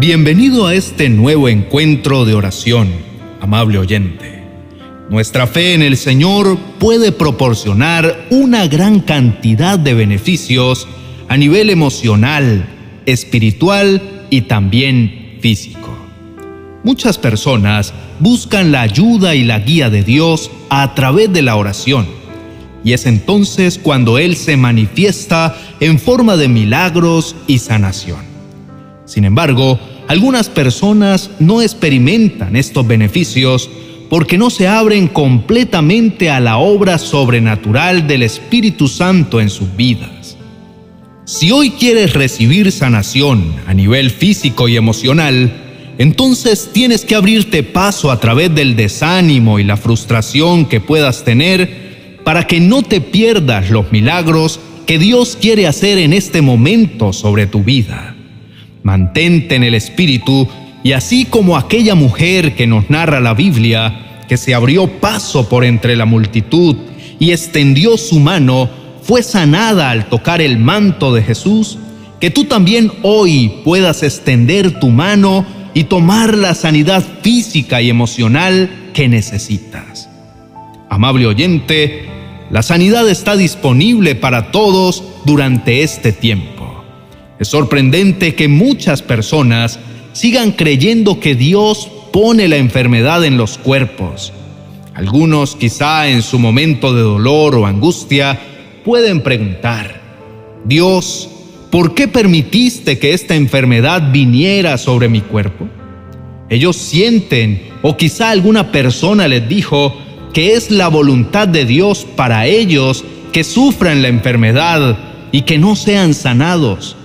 Bienvenido a este nuevo encuentro de oración, amable oyente. Nuestra fe en el Señor puede proporcionar una gran cantidad de beneficios a nivel emocional, espiritual y también físico. Muchas personas buscan la ayuda y la guía de Dios a través de la oración. Y es entonces cuando Él se manifiesta en forma de milagros y sanación. Sin embargo, algunas personas no experimentan estos beneficios porque no se abren completamente a la obra sobrenatural del Espíritu Santo en sus vidas. Si hoy quieres recibir sanación a nivel físico y emocional, entonces tienes que abrirte paso a través del desánimo y la frustración que puedas tener para que no te pierdas los milagros que Dios quiere hacer en este momento sobre tu vida. Mantente en el Espíritu y así como aquella mujer que nos narra la Biblia, que se abrió paso por entre la multitud y extendió su mano, fue sanada al tocar el manto de Jesús, que tú también hoy puedas extender tu mano y tomar la sanidad física y emocional que necesitas. Amable oyente, la sanidad está disponible para todos durante este tiempo. Es sorprendente que muchas personas sigan creyendo que Dios pone la enfermedad en los cuerpos. Algunos quizá en su momento de dolor o angustia pueden preguntar, Dios, ¿por qué permitiste que esta enfermedad viniera sobre mi cuerpo? Ellos sienten, o quizá alguna persona les dijo, que es la voluntad de Dios para ellos que sufran la enfermedad y que no sean sanados.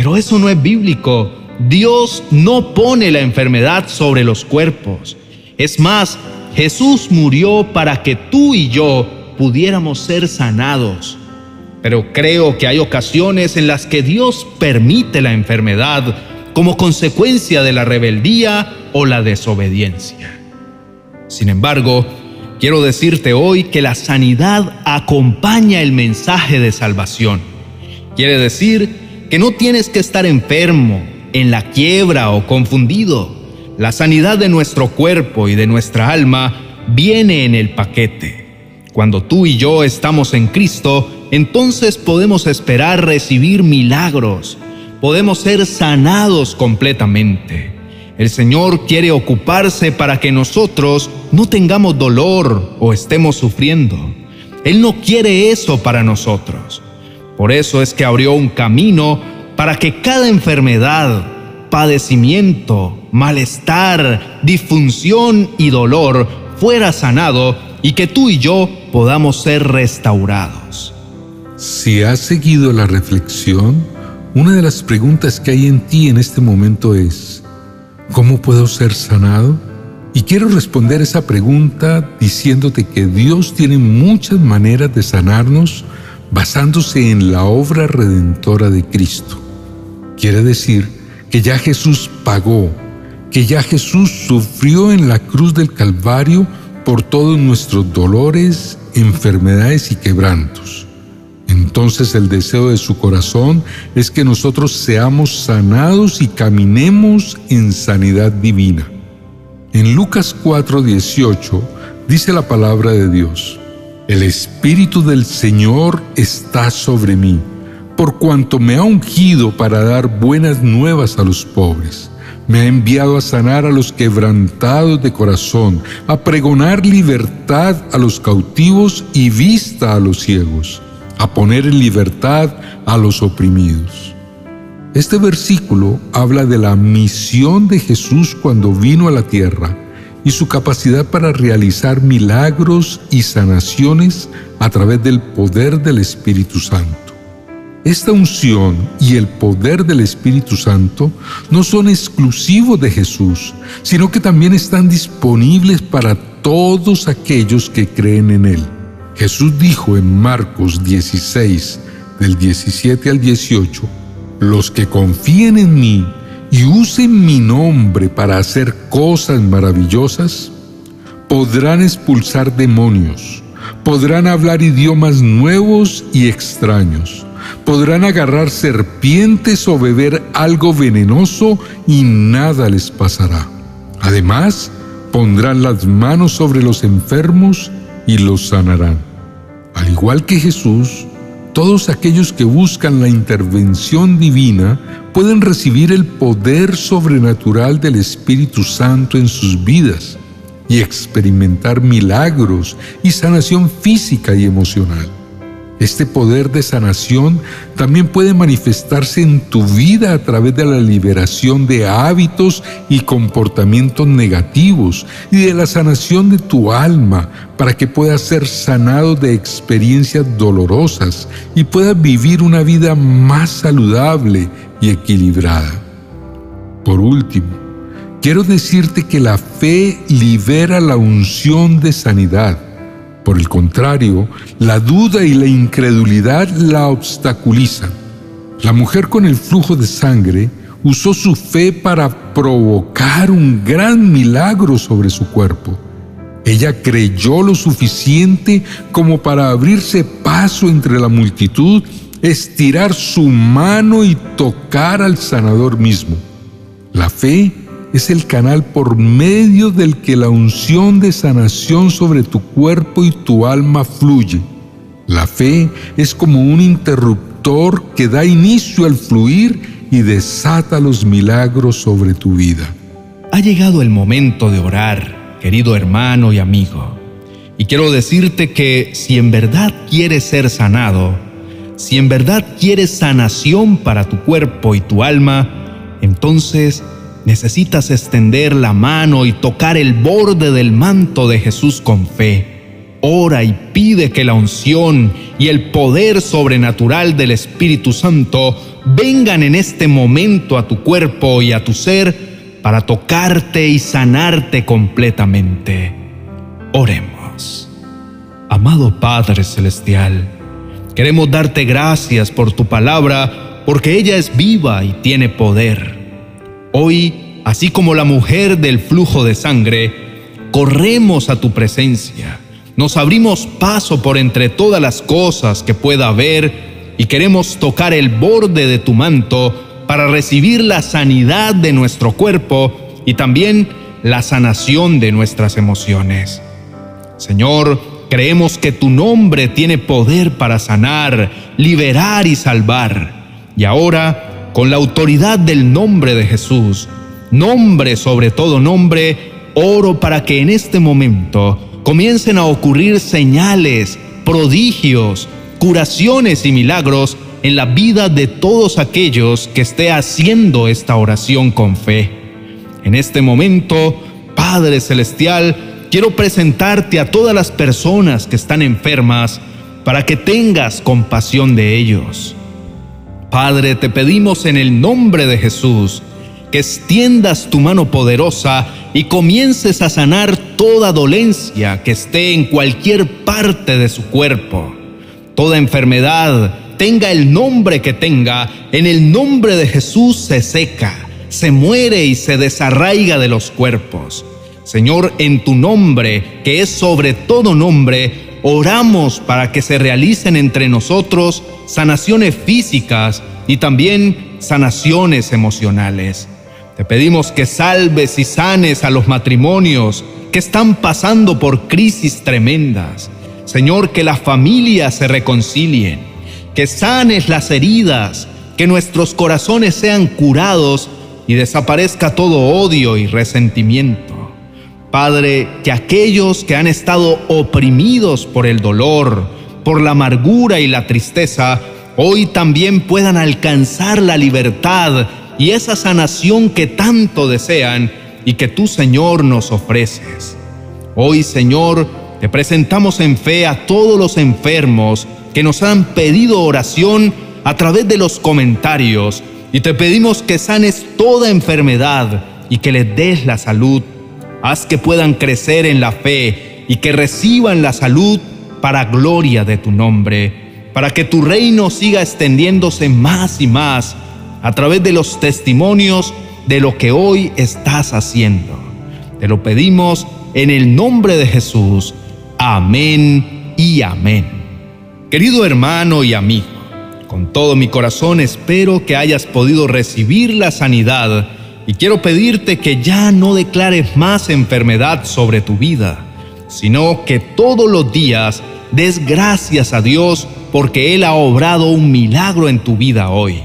Pero eso no es bíblico. Dios no pone la enfermedad sobre los cuerpos. Es más, Jesús murió para que tú y yo pudiéramos ser sanados. Pero creo que hay ocasiones en las que Dios permite la enfermedad como consecuencia de la rebeldía o la desobediencia. Sin embargo, quiero decirte hoy que la sanidad acompaña el mensaje de salvación. Quiere decir que no tienes que estar enfermo, en la quiebra o confundido. La sanidad de nuestro cuerpo y de nuestra alma viene en el paquete. Cuando tú y yo estamos en Cristo, entonces podemos esperar recibir milagros, podemos ser sanados completamente. El Señor quiere ocuparse para que nosotros no tengamos dolor o estemos sufriendo. Él no quiere eso para nosotros. Por eso es que abrió un camino para que cada enfermedad, padecimiento, malestar, disfunción y dolor fuera sanado y que tú y yo podamos ser restaurados. Si has seguido la reflexión, una de las preguntas que hay en ti en este momento es, ¿cómo puedo ser sanado? Y quiero responder esa pregunta diciéndote que Dios tiene muchas maneras de sanarnos basándose en la obra redentora de Cristo. Quiere decir que ya Jesús pagó, que ya Jesús sufrió en la cruz del Calvario por todos nuestros dolores, enfermedades y quebrantos. Entonces el deseo de su corazón es que nosotros seamos sanados y caminemos en sanidad divina. En Lucas 4:18 dice la palabra de Dios, El Espíritu del Señor está sobre mí, por cuanto me ha ungido para dar buenas nuevas a los pobres. Me ha enviado a sanar a los quebrantados de corazón, a pregonar libertad a los cautivos y vista a los ciegos a poner en libertad a los oprimidos. Este versículo habla de la misión de Jesús cuando vino a la tierra y su capacidad para realizar milagros y sanaciones a través del poder del Espíritu Santo. Esta unción y el poder del Espíritu Santo no son exclusivos de Jesús, sino que también están disponibles para todos aquellos que creen en Él. Jesús dijo en Marcos 16, del 17 al 18, los que confíen en mí y usen mi nombre para hacer cosas maravillosas, podrán expulsar demonios, podrán hablar idiomas nuevos y extraños, podrán agarrar serpientes o beber algo venenoso y nada les pasará. Además, pondrán las manos sobre los enfermos y los sanarán. Al igual que Jesús, todos aquellos que buscan la intervención divina pueden recibir el poder sobrenatural del Espíritu Santo en sus vidas y experimentar milagros y sanación física y emocional. Este poder de sanación también puede manifestarse en tu vida a través de la liberación de hábitos y comportamientos negativos y de la sanación de tu alma para que puedas ser sanado de experiencias dolorosas y puedas vivir una vida más saludable y equilibrada. Por último, quiero decirte que la fe libera la unción de sanidad por el contrario, la duda y la incredulidad la obstaculizan. La mujer con el flujo de sangre usó su fe para provocar un gran milagro sobre su cuerpo. Ella creyó lo suficiente como para abrirse paso entre la multitud, estirar su mano y tocar al sanador mismo. La fe es el canal por medio del que la unción de sanación sobre tu cuerpo y tu alma fluye. La fe es como un interruptor que da inicio al fluir y desata los milagros sobre tu vida. Ha llegado el momento de orar, querido hermano y amigo. Y quiero decirte que si en verdad quieres ser sanado, si en verdad quieres sanación para tu cuerpo y tu alma, entonces necesitas extender la mano y tocar el borde del manto de Jesús con fe. Ora y pide que la unción y el poder sobrenatural del Espíritu Santo vengan en este momento a tu cuerpo y a tu ser para tocarte y sanarte completamente. Oremos. Amado Padre Celestial, queremos darte gracias por tu palabra porque ella es viva y tiene poder. Hoy, así como la mujer del flujo de sangre, corremos a tu presencia, nos abrimos paso por entre todas las cosas que pueda haber y queremos tocar el borde de tu manto para recibir la sanidad de nuestro cuerpo y también la sanación de nuestras emociones. Señor, creemos que tu nombre tiene poder para sanar, liberar y salvar. Y ahora, con la autoridad del nombre de Jesús, nombre sobre todo nombre, oro para que en este momento comiencen a ocurrir señales, prodigios, curaciones y milagros en la vida de todos aquellos que esté haciendo esta oración con fe. En este momento, Padre Celestial, quiero presentarte a todas las personas que están enfermas para que tengas compasión de ellos. Padre, te pedimos en el nombre de Jesús que extiendas tu mano poderosa y comiences a sanar toda dolencia que esté en cualquier parte de su cuerpo. Toda enfermedad, tenga el nombre que tenga, en el nombre de Jesús se seca, se muere y se desarraiga de los cuerpos. Señor, en tu nombre, que es sobre todo nombre, oramos para que se realicen entre nosotros sanaciones físicas y también sanaciones emocionales. Te pedimos que salves y sanes a los matrimonios que están pasando por crisis tremendas. Señor, que las familias se reconcilien, que sanes las heridas, que nuestros corazones sean curados y desaparezca todo odio y resentimiento. Padre, que aquellos que han estado oprimidos por el dolor, por la amargura y la tristeza, hoy también puedan alcanzar la libertad y esa sanación que tanto desean y que tú, Señor, nos ofreces. Hoy, Señor, te presentamos en fe a todos los enfermos que nos han pedido oración a través de los comentarios y te pedimos que sanes toda enfermedad y que les des la salud Haz que puedan crecer en la fe y que reciban la salud para gloria de tu nombre, para que tu reino siga extendiéndose más y más a través de los testimonios de lo que hoy estás haciendo. Te lo pedimos en el nombre de Jesús. Amén y amén. Querido hermano y amigo, Con todo mi corazón espero que hayas podido recibir la sanidad y quiero pedirte que ya no declares más enfermedad sobre tu vida, sino que todos los días des gracias a Dios porque Él ha obrado un milagro en tu vida hoy.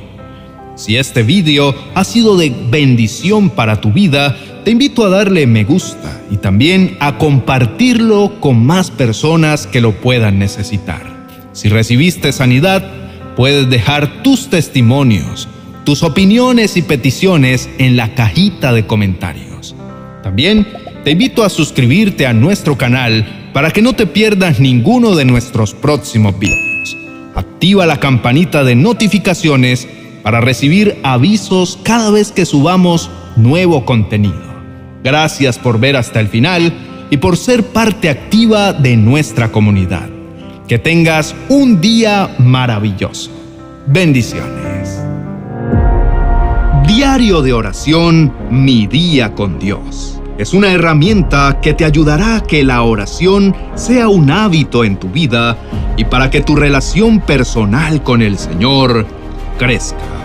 Si este vídeo ha sido de bendición para tu vida, te invito a darle me gusta y también a compartirlo con más personas que lo puedan necesitar. Si recibiste sanidad, puedes dejar tus testimonios tus opiniones y peticiones en la cajita de comentarios. También te invito a suscribirte a nuestro canal para que no te pierdas ninguno de nuestros próximos videos. Activa la campanita de notificaciones para recibir avisos cada vez que subamos nuevo contenido. Gracias por ver hasta el final y por ser parte activa de nuestra comunidad. Que tengas un día maravilloso. Bendiciones. Diario de oración, mi día con Dios. Es una herramienta que te ayudará a que la oración sea un hábito en tu vida y para que tu relación personal con el Señor crezca.